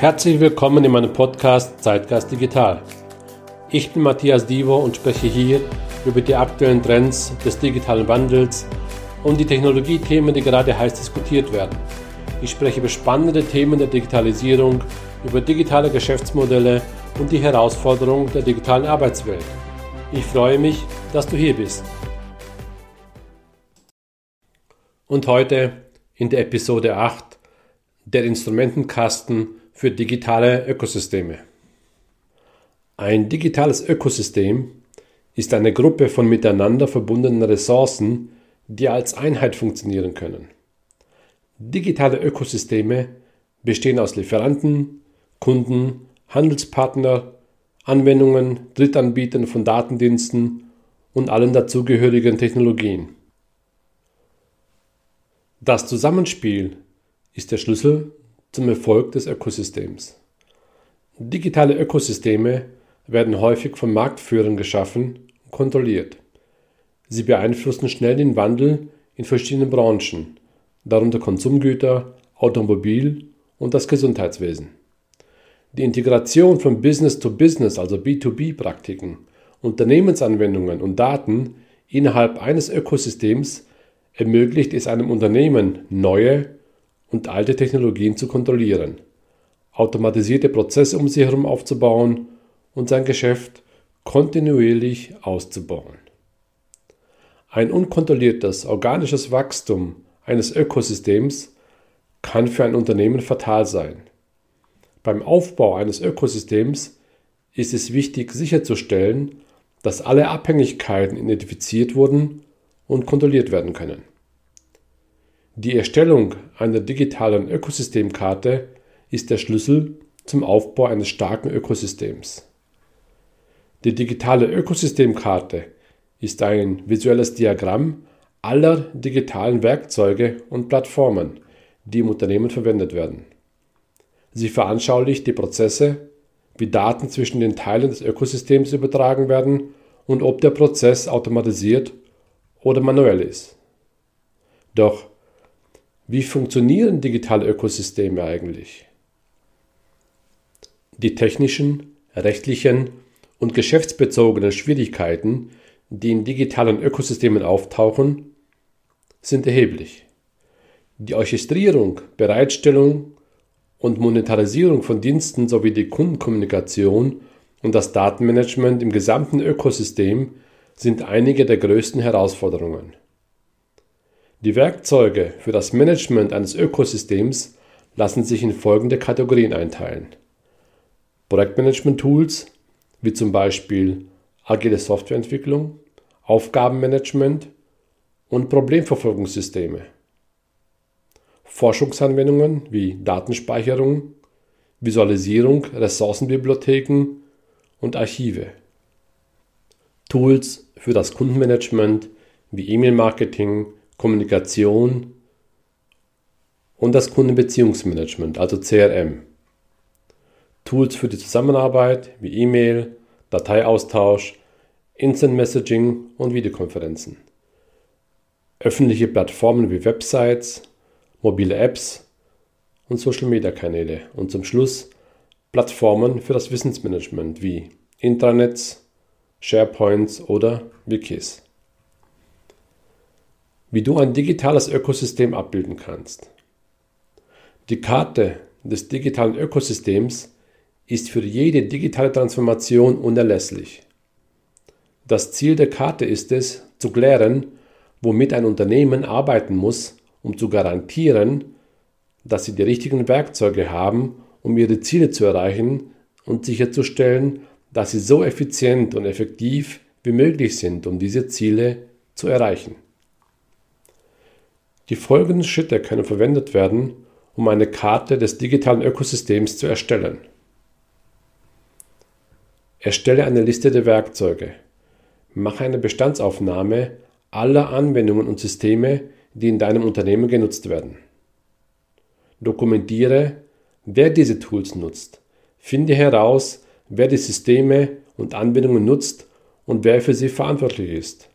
Herzlich willkommen in meinem Podcast Zeitgeist Digital. Ich bin Matthias Divo und spreche hier über die aktuellen Trends des digitalen Wandels und die Technologiethemen, die gerade heiß diskutiert werden. Ich spreche über spannende Themen der Digitalisierung, über digitale Geschäftsmodelle und die Herausforderungen der digitalen Arbeitswelt. Ich freue mich, dass du hier bist. Und heute in der Episode 8 der Instrumentenkasten für digitale Ökosysteme. Ein digitales Ökosystem ist eine Gruppe von miteinander verbundenen Ressourcen, die als Einheit funktionieren können. Digitale Ökosysteme bestehen aus Lieferanten, Kunden, Handelspartner, Anwendungen, Drittanbietern von Datendiensten und allen dazugehörigen Technologien. Das Zusammenspiel ist der Schlüssel zum Erfolg des Ökosystems. Digitale Ökosysteme werden häufig von Marktführern geschaffen und kontrolliert. Sie beeinflussen schnell den Wandel in verschiedenen Branchen, darunter Konsumgüter, Automobil und das Gesundheitswesen. Die Integration von Business to Business, also B2B-Praktiken, Unternehmensanwendungen und Daten innerhalb eines Ökosystems ermöglicht es einem Unternehmen, neue und alte Technologien zu kontrollieren, automatisierte Prozesse um sie herum aufzubauen und sein Geschäft kontinuierlich auszubauen. Ein unkontrolliertes organisches Wachstum eines Ökosystems kann für ein Unternehmen fatal sein. Beim Aufbau eines Ökosystems ist es wichtig sicherzustellen, dass alle Abhängigkeiten identifiziert wurden und kontrolliert werden können. Die Erstellung einer digitalen Ökosystemkarte ist der Schlüssel zum Aufbau eines starken Ökosystems. Die digitale Ökosystemkarte ist ein visuelles Diagramm aller digitalen Werkzeuge und Plattformen, die im Unternehmen verwendet werden. Sie veranschaulicht die Prozesse, wie Daten zwischen den Teilen des Ökosystems übertragen werden und ob der Prozess automatisiert oder manuell ist. Doch wie funktionieren digitale Ökosysteme eigentlich? Die technischen, rechtlichen und geschäftsbezogenen Schwierigkeiten, die in digitalen Ökosystemen auftauchen, sind erheblich. Die Orchestrierung, Bereitstellung und Monetarisierung von Diensten sowie die Kundenkommunikation und das Datenmanagement im gesamten Ökosystem sind einige der größten Herausforderungen. Die Werkzeuge für das Management eines Ökosystems lassen sich in folgende Kategorien einteilen. Projektmanagement-Tools wie zum Beispiel agile Softwareentwicklung, Aufgabenmanagement und Problemverfolgungssysteme. Forschungsanwendungen wie Datenspeicherung, Visualisierung, Ressourcenbibliotheken und Archive. Tools für das Kundenmanagement wie E-Mail-Marketing, Kommunikation und das Kundenbeziehungsmanagement, also CRM. Tools für die Zusammenarbeit wie E-Mail, Dateiaustausch, Instant Messaging und Videokonferenzen. Öffentliche Plattformen wie Websites, mobile Apps und Social-Media-Kanäle. Und zum Schluss Plattformen für das Wissensmanagement wie Intranets, SharePoints oder Wikis wie du ein digitales Ökosystem abbilden kannst. Die Karte des digitalen Ökosystems ist für jede digitale Transformation unerlässlich. Das Ziel der Karte ist es, zu klären, womit ein Unternehmen arbeiten muss, um zu garantieren, dass sie die richtigen Werkzeuge haben, um ihre Ziele zu erreichen und sicherzustellen, dass sie so effizient und effektiv wie möglich sind, um diese Ziele zu erreichen. Die folgenden Schritte können verwendet werden, um eine Karte des digitalen Ökosystems zu erstellen. Erstelle eine Liste der Werkzeuge. Mache eine Bestandsaufnahme aller Anwendungen und Systeme, die in deinem Unternehmen genutzt werden. Dokumentiere, wer diese Tools nutzt. Finde heraus, wer die Systeme und Anwendungen nutzt und wer für sie verantwortlich ist.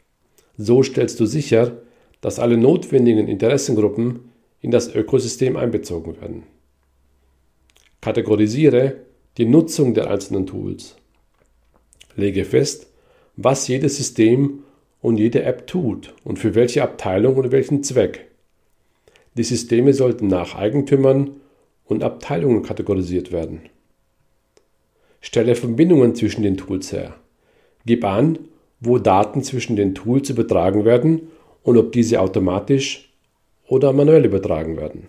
So stellst du sicher, dass alle notwendigen Interessengruppen in das Ökosystem einbezogen werden. Kategorisiere die Nutzung der einzelnen Tools. Lege fest, was jedes System und jede App tut und für welche Abteilung oder welchen Zweck. Die Systeme sollten nach Eigentümern und Abteilungen kategorisiert werden. Stelle Verbindungen zwischen den Tools her. Gib an, wo Daten zwischen den Tools übertragen werden und ob diese automatisch oder manuell übertragen werden.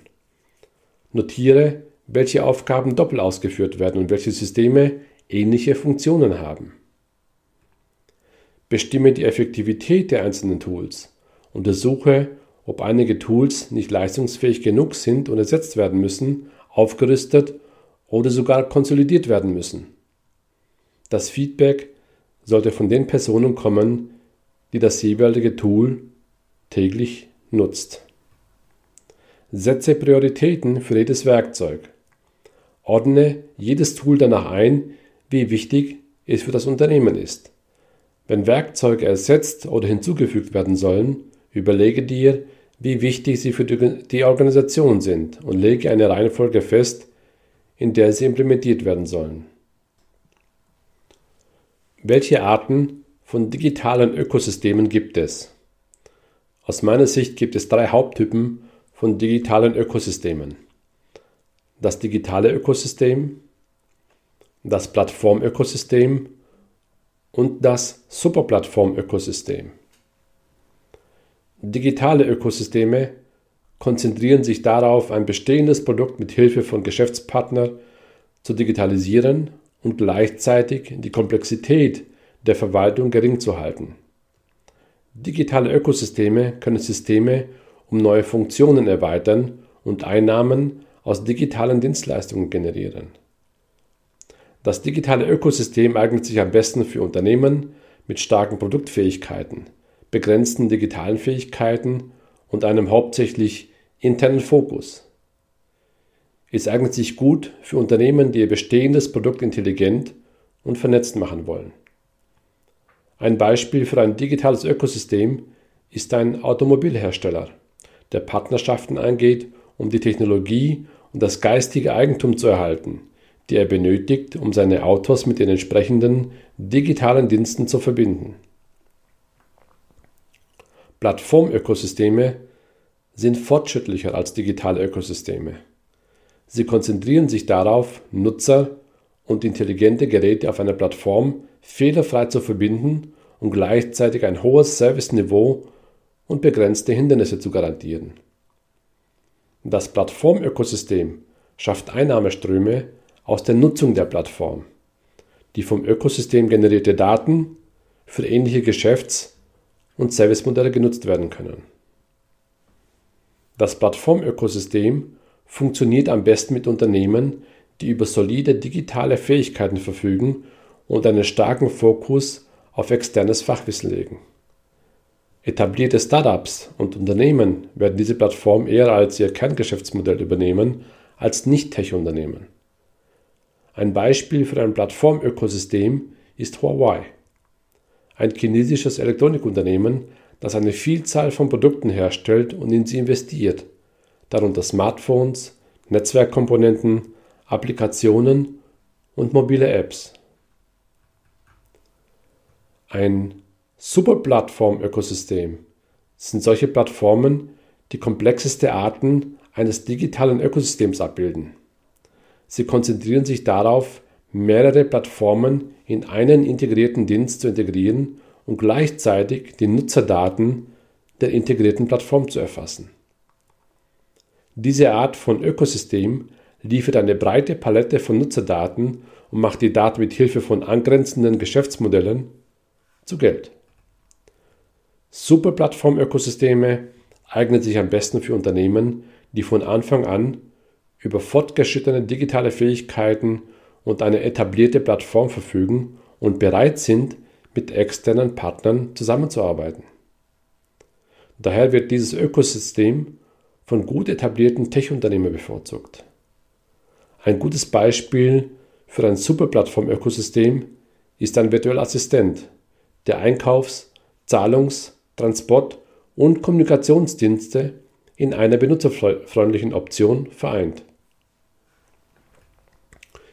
Notiere, welche Aufgaben doppelt ausgeführt werden und welche Systeme ähnliche Funktionen haben. Bestimme die Effektivität der einzelnen Tools. Untersuche, ob einige Tools nicht leistungsfähig genug sind und ersetzt werden müssen, aufgerüstet oder sogar konsolidiert werden müssen. Das Feedback sollte von den Personen kommen, die das jeweilige Tool täglich nutzt. Setze Prioritäten für jedes Werkzeug. Ordne jedes Tool danach ein, wie wichtig es für das Unternehmen ist. Wenn Werkzeuge ersetzt oder hinzugefügt werden sollen, überlege dir, wie wichtig sie für die Organisation sind und lege eine Reihenfolge fest, in der sie implementiert werden sollen. Welche Arten von digitalen Ökosystemen gibt es? Aus meiner Sicht gibt es drei Haupttypen von digitalen Ökosystemen. Das digitale Ökosystem, das Plattformökosystem und das Superplattformökosystem. Digitale Ökosysteme konzentrieren sich darauf, ein bestehendes Produkt mit Hilfe von Geschäftspartnern zu digitalisieren und gleichzeitig die Komplexität der Verwaltung gering zu halten. Digitale Ökosysteme können Systeme um neue Funktionen erweitern und Einnahmen aus digitalen Dienstleistungen generieren. Das digitale Ökosystem eignet sich am besten für Unternehmen mit starken Produktfähigkeiten, begrenzten digitalen Fähigkeiten und einem hauptsächlich internen Fokus. Es eignet sich gut für Unternehmen, die ihr bestehendes Produkt intelligent und vernetzt machen wollen. Ein Beispiel für ein digitales Ökosystem ist ein Automobilhersteller, der Partnerschaften eingeht, um die Technologie und das geistige Eigentum zu erhalten, die er benötigt, um seine Autos mit den entsprechenden digitalen Diensten zu verbinden. Plattformökosysteme sind fortschrittlicher als digitale Ökosysteme. Sie konzentrieren sich darauf, Nutzer und intelligente Geräte auf einer Plattform fehlerfrei zu verbinden und gleichzeitig ein hohes Serviceniveau und begrenzte Hindernisse zu garantieren. Das Plattformökosystem schafft Einnahmeströme aus der Nutzung der Plattform. Die vom Ökosystem generierte Daten für ähnliche Geschäfts- und Servicemodelle genutzt werden können. Das Plattformökosystem funktioniert am besten mit Unternehmen, die über solide digitale Fähigkeiten verfügen und einen starken Fokus auf externes Fachwissen legen. Etablierte Startups und Unternehmen werden diese Plattform eher als ihr Kerngeschäftsmodell übernehmen als Nicht-Tech-Unternehmen. Ein Beispiel für ein Plattformökosystem ist Huawei, ein chinesisches Elektronikunternehmen, das eine Vielzahl von Produkten herstellt und in sie investiert, darunter Smartphones, Netzwerkkomponenten, Applikationen und mobile Apps. Ein Superplattform-Ökosystem sind solche Plattformen, die komplexeste Arten eines digitalen Ökosystems abbilden. Sie konzentrieren sich darauf, mehrere Plattformen in einen integrierten Dienst zu integrieren und gleichzeitig die Nutzerdaten der integrierten Plattform zu erfassen. Diese Art von Ökosystem liefert eine breite Palette von Nutzerdaten und macht die Daten mit Hilfe von angrenzenden Geschäftsmodellen zu Geld. Superplattform-Ökosysteme eignen sich am besten für Unternehmen, die von Anfang an über fortgeschrittene digitale Fähigkeiten und eine etablierte Plattform verfügen und bereit sind, mit externen Partnern zusammenzuarbeiten. Daher wird dieses Ökosystem von gut etablierten Tech-Unternehmen bevorzugt. Ein gutes Beispiel für ein Superplattform-Ökosystem ist ein virtueller Assistent, der Einkaufs-, Zahlungs- Transport- und Kommunikationsdienste in einer benutzerfreundlichen Option vereint.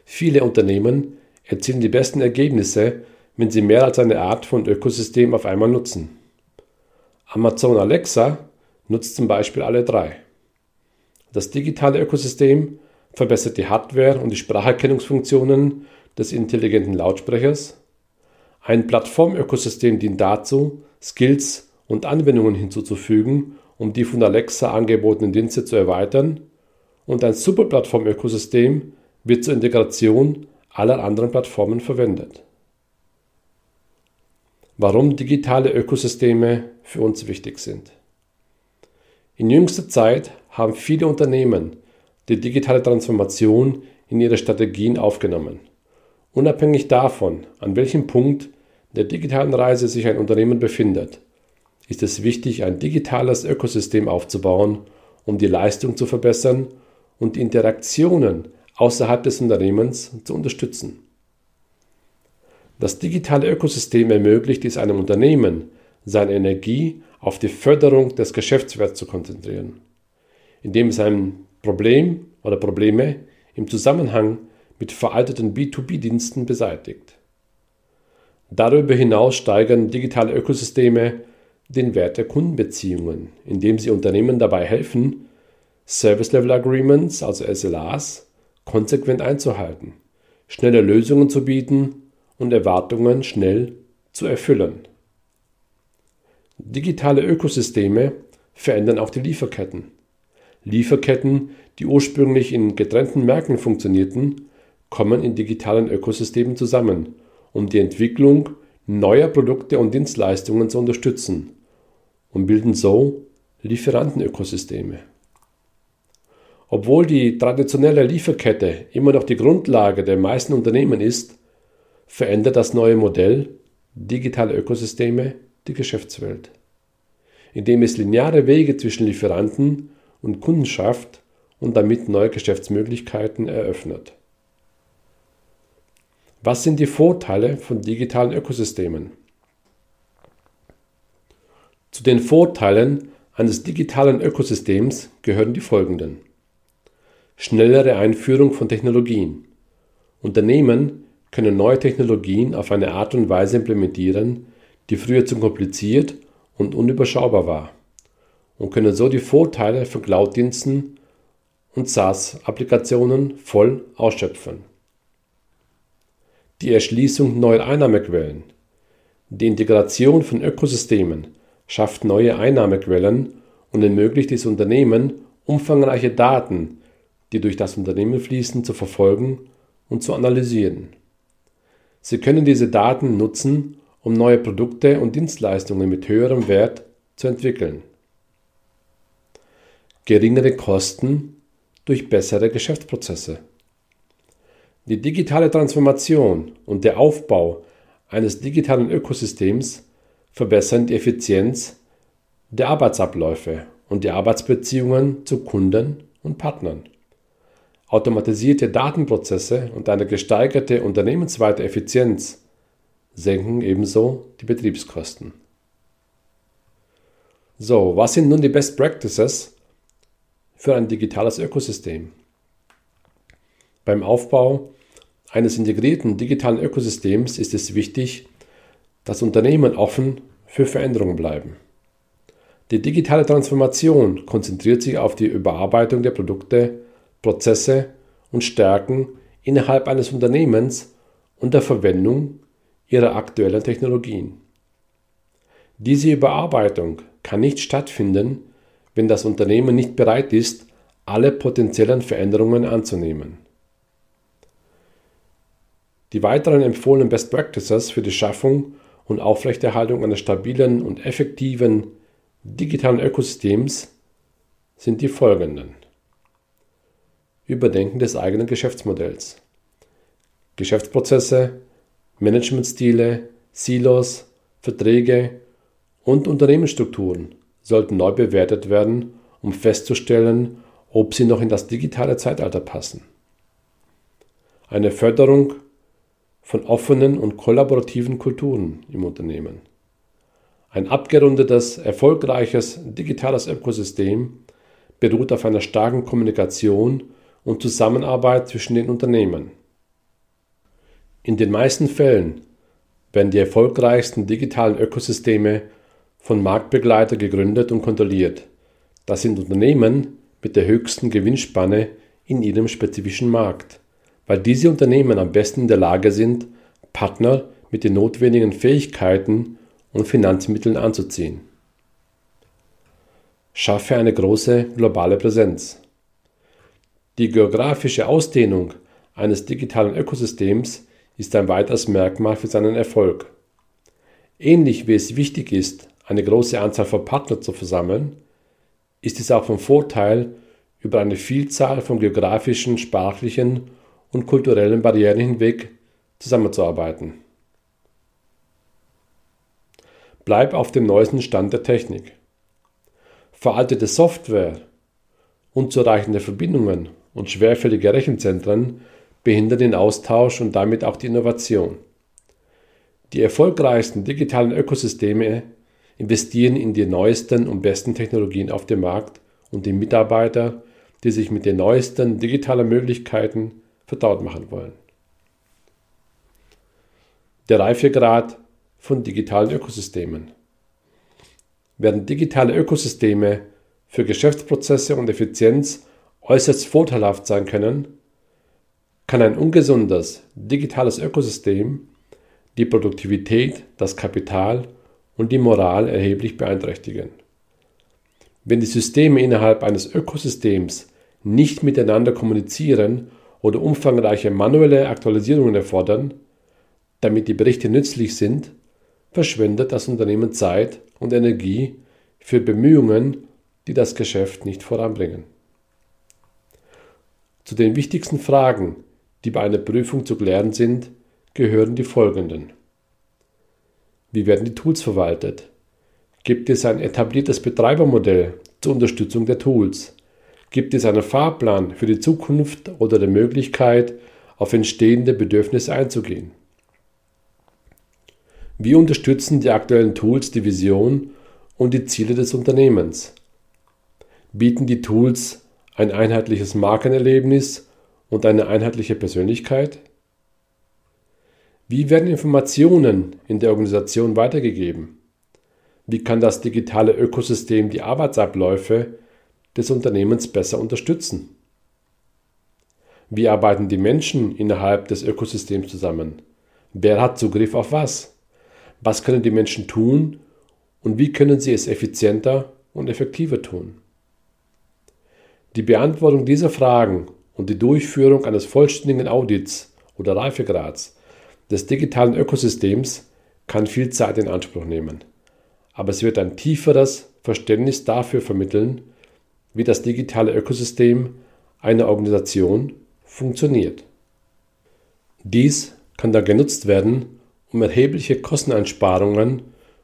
Viele Unternehmen erzielen die besten Ergebnisse, wenn sie mehr als eine Art von Ökosystem auf einmal nutzen. Amazon Alexa nutzt zum Beispiel alle drei. Das digitale Ökosystem verbessert die Hardware und die Spracherkennungsfunktionen des intelligenten Lautsprechers. Ein Plattformökosystem dient dazu, Skills und Anwendungen hinzuzufügen, um die von Alexa angebotenen Dienste zu erweitern. Und ein Superplattformökosystem wird zur Integration aller anderen Plattformen verwendet. Warum digitale Ökosysteme für uns wichtig sind. In jüngster Zeit haben viele Unternehmen die digitale Transformation in ihre Strategien aufgenommen. Unabhängig davon, an welchem Punkt der digitalen Reise sich ein Unternehmen befindet, ist es wichtig, ein digitales Ökosystem aufzubauen, um die Leistung zu verbessern und die Interaktionen außerhalb des Unternehmens zu unterstützen. Das digitale Ökosystem ermöglicht es einem Unternehmen, seine Energie auf die Förderung des Geschäftswerts zu konzentrieren, indem es ein Problem oder Probleme im Zusammenhang mit veralteten B2B-Diensten beseitigt. Darüber hinaus steigern digitale Ökosysteme den Wert der Kundenbeziehungen, indem sie Unternehmen dabei helfen, Service Level Agreements, also SLAs, konsequent einzuhalten, schnelle Lösungen zu bieten und Erwartungen schnell zu erfüllen. Digitale Ökosysteme verändern auch die Lieferketten. Lieferketten, die ursprünglich in getrennten Märkten funktionierten, kommen in digitalen Ökosystemen zusammen, um die Entwicklung neuer Produkte und Dienstleistungen zu unterstützen und bilden so Lieferantenökosysteme. Obwohl die traditionelle Lieferkette immer noch die Grundlage der meisten Unternehmen ist, verändert das neue Modell digitale Ökosysteme die Geschäftswelt, indem es lineare Wege zwischen Lieferanten und Kunden schafft und damit neue Geschäftsmöglichkeiten eröffnet. Was sind die Vorteile von digitalen Ökosystemen? Zu den Vorteilen eines digitalen Ökosystems gehören die folgenden. Schnellere Einführung von Technologien. Unternehmen können neue Technologien auf eine Art und Weise implementieren, die früher zu kompliziert und unüberschaubar war, und können so die Vorteile von Cloud-Diensten und SaaS-Applikationen voll ausschöpfen. Die Erschließung neuer Einnahmequellen. Die Integration von Ökosystemen schafft neue Einnahmequellen und ermöglicht es Unternehmen, umfangreiche Daten, die durch das Unternehmen fließen, zu verfolgen und zu analysieren. Sie können diese Daten nutzen, um neue Produkte und Dienstleistungen mit höherem Wert zu entwickeln. Geringere Kosten durch bessere Geschäftsprozesse. Die digitale Transformation und der Aufbau eines digitalen Ökosystems verbessern die Effizienz der Arbeitsabläufe und die Arbeitsbeziehungen zu Kunden und Partnern. Automatisierte Datenprozesse und eine gesteigerte unternehmensweite Effizienz senken ebenso die Betriebskosten. So, was sind nun die Best Practices für ein digitales Ökosystem? Beim Aufbau eines integrierten digitalen Ökosystems ist es wichtig, dass Unternehmen offen für Veränderungen bleiben. Die digitale Transformation konzentriert sich auf die Überarbeitung der Produkte Prozesse und Stärken innerhalb eines Unternehmens und der Verwendung ihrer aktuellen Technologien. Diese Überarbeitung kann nicht stattfinden, wenn das Unternehmen nicht bereit ist, alle potenziellen Veränderungen anzunehmen. Die weiteren empfohlenen Best Practices für die Schaffung und Aufrechterhaltung eines stabilen und effektiven digitalen Ökosystems sind die folgenden. Überdenken des eigenen Geschäftsmodells. Geschäftsprozesse, Managementstile, Silos, Verträge und Unternehmensstrukturen sollten neu bewertet werden, um festzustellen, ob sie noch in das digitale Zeitalter passen. Eine Förderung von offenen und kollaborativen Kulturen im Unternehmen. Ein abgerundetes, erfolgreiches digitales Ökosystem beruht auf einer starken Kommunikation und Zusammenarbeit zwischen den Unternehmen. In den meisten Fällen werden die erfolgreichsten digitalen Ökosysteme von Marktbegleitern gegründet und kontrolliert. Das sind Unternehmen mit der höchsten Gewinnspanne in ihrem spezifischen Markt, weil diese Unternehmen am besten in der Lage sind, Partner mit den notwendigen Fähigkeiten und Finanzmitteln anzuziehen. Schaffe eine große globale Präsenz. Die geografische Ausdehnung eines digitalen Ökosystems ist ein weiteres Merkmal für seinen Erfolg. Ähnlich wie es wichtig ist, eine große Anzahl von Partnern zu versammeln, ist es auch von Vorteil, über eine Vielzahl von geografischen, sprachlichen und kulturellen Barrieren hinweg zusammenzuarbeiten. Bleib auf dem neuesten Stand der Technik. Veraltete Software, unzureichende Verbindungen und schwerfällige Rechenzentren behindern den Austausch und damit auch die Innovation. Die erfolgreichsten digitalen Ökosysteme investieren in die neuesten und besten Technologien auf dem Markt und in Mitarbeiter, die sich mit den neuesten digitalen Möglichkeiten vertraut machen wollen. Der Reifegrad von digitalen Ökosystemen. Während digitale Ökosysteme für Geschäftsprozesse und Effizienz äußerst vorteilhaft sein können, kann ein ungesundes digitales Ökosystem die Produktivität, das Kapital und die Moral erheblich beeinträchtigen. Wenn die Systeme innerhalb eines Ökosystems nicht miteinander kommunizieren oder umfangreiche manuelle Aktualisierungen erfordern, damit die Berichte nützlich sind, verschwendet das Unternehmen Zeit und Energie für Bemühungen, die das Geschäft nicht voranbringen. Zu den wichtigsten Fragen, die bei einer Prüfung zu klären sind, gehören die folgenden. Wie werden die Tools verwaltet? Gibt es ein etabliertes Betreibermodell zur Unterstützung der Tools? Gibt es einen Fahrplan für die Zukunft oder die Möglichkeit, auf entstehende Bedürfnisse einzugehen? Wie unterstützen die aktuellen Tools die Vision und die Ziele des Unternehmens? Bieten die Tools ein einheitliches Markenerlebnis und eine einheitliche Persönlichkeit? Wie werden Informationen in der Organisation weitergegeben? Wie kann das digitale Ökosystem die Arbeitsabläufe des Unternehmens besser unterstützen? Wie arbeiten die Menschen innerhalb des Ökosystems zusammen? Wer hat Zugriff auf was? Was können die Menschen tun und wie können sie es effizienter und effektiver tun? Die Beantwortung dieser Fragen und die Durchführung eines vollständigen Audits oder Reifegrads des digitalen Ökosystems kann viel Zeit in Anspruch nehmen, aber es wird ein tieferes Verständnis dafür vermitteln, wie das digitale Ökosystem einer Organisation funktioniert. Dies kann dann genutzt werden, um erhebliche Kosteneinsparungen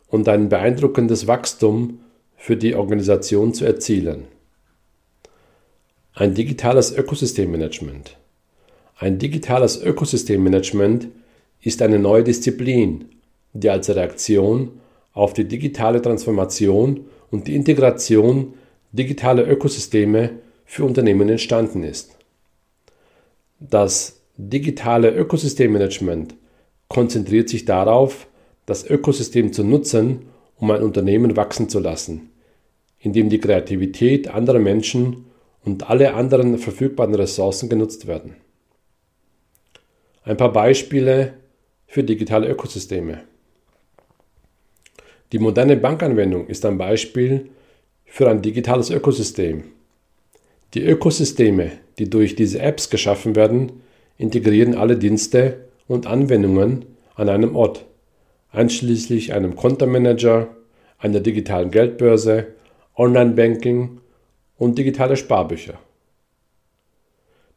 und ein beeindruckendes Wachstum für die Organisation zu erzielen. Ein digitales Ökosystemmanagement. Ein digitales Ökosystemmanagement ist eine neue Disziplin, die als Reaktion auf die digitale Transformation und die Integration digitaler Ökosysteme für Unternehmen entstanden ist. Das digitale Ökosystemmanagement konzentriert sich darauf, das Ökosystem zu nutzen, um ein Unternehmen wachsen zu lassen, indem die Kreativität anderer Menschen und alle anderen verfügbaren Ressourcen genutzt werden. Ein paar Beispiele für digitale Ökosysteme. Die moderne Bankanwendung ist ein Beispiel für ein digitales Ökosystem. Die Ökosysteme, die durch diese Apps geschaffen werden, integrieren alle Dienste und Anwendungen an einem Ort, einschließlich einem Kontomanager, einer digitalen Geldbörse, Online-Banking und digitale Sparbücher.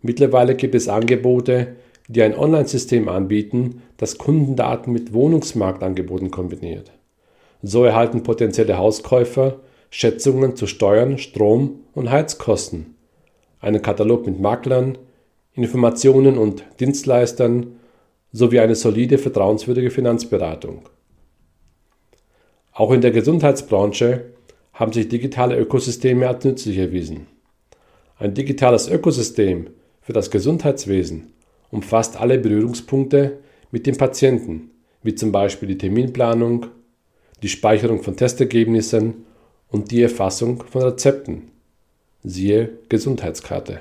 Mittlerweile gibt es Angebote, die ein Online-System anbieten, das Kundendaten mit Wohnungsmarktangeboten kombiniert. So erhalten potenzielle Hauskäufer Schätzungen zu Steuern, Strom und Heizkosten, einen Katalog mit Maklern, Informationen und Dienstleistern sowie eine solide, vertrauenswürdige Finanzberatung. Auch in der Gesundheitsbranche haben sich digitale Ökosysteme als nützlich erwiesen. Ein digitales Ökosystem für das Gesundheitswesen umfasst alle Berührungspunkte mit dem Patienten, wie zum Beispiel die Terminplanung, die Speicherung von Testergebnissen und die Erfassung von Rezepten. Siehe Gesundheitskarte.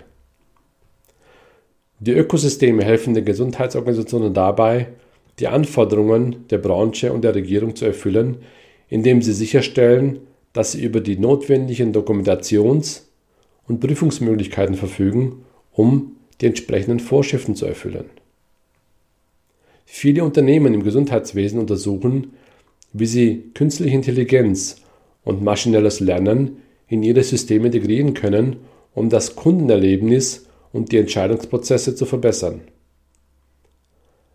Die Ökosysteme helfen den Gesundheitsorganisationen dabei, die Anforderungen der Branche und der Regierung zu erfüllen, indem sie sicherstellen, dass sie über die notwendigen Dokumentations- und Prüfungsmöglichkeiten verfügen, um die entsprechenden Vorschriften zu erfüllen. Viele Unternehmen im Gesundheitswesen untersuchen, wie sie künstliche Intelligenz und maschinelles Lernen in ihre Systeme integrieren können, um das Kundenerlebnis und die Entscheidungsprozesse zu verbessern.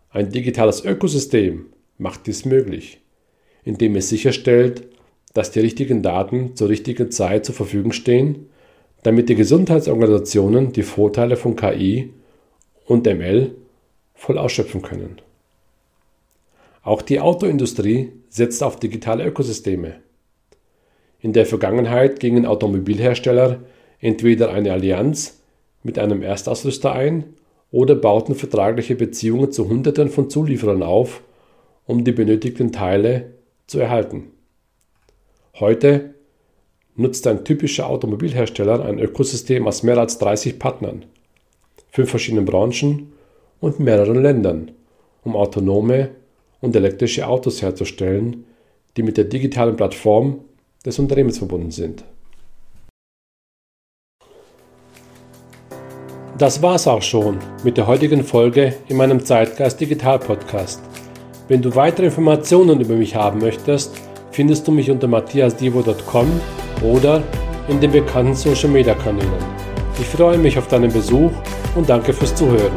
Ein digitales Ökosystem macht dies möglich, indem es sicherstellt, dass die richtigen Daten zur richtigen Zeit zur Verfügung stehen, damit die Gesundheitsorganisationen die Vorteile von KI und ML voll ausschöpfen können. Auch die Autoindustrie setzt auf digitale Ökosysteme. In der Vergangenheit gingen Automobilhersteller entweder eine Allianz mit einem Erstausrüster ein oder bauten vertragliche Beziehungen zu Hunderten von Zulieferern auf, um die benötigten Teile zu erhalten. Heute nutzt ein typischer Automobilhersteller ein Ökosystem aus mehr als 30 Partnern, fünf verschiedenen Branchen und mehreren Ländern, um autonome und elektrische Autos herzustellen, die mit der digitalen Plattform des Unternehmens verbunden sind. Das war's auch schon mit der heutigen Folge in meinem Zeitgeist Digital Podcast. Wenn du weitere Informationen über mich haben möchtest, findest du mich unter matthiasdivo.com oder in den bekannten Social Media Kanälen. Ich freue mich auf deinen Besuch und danke fürs Zuhören.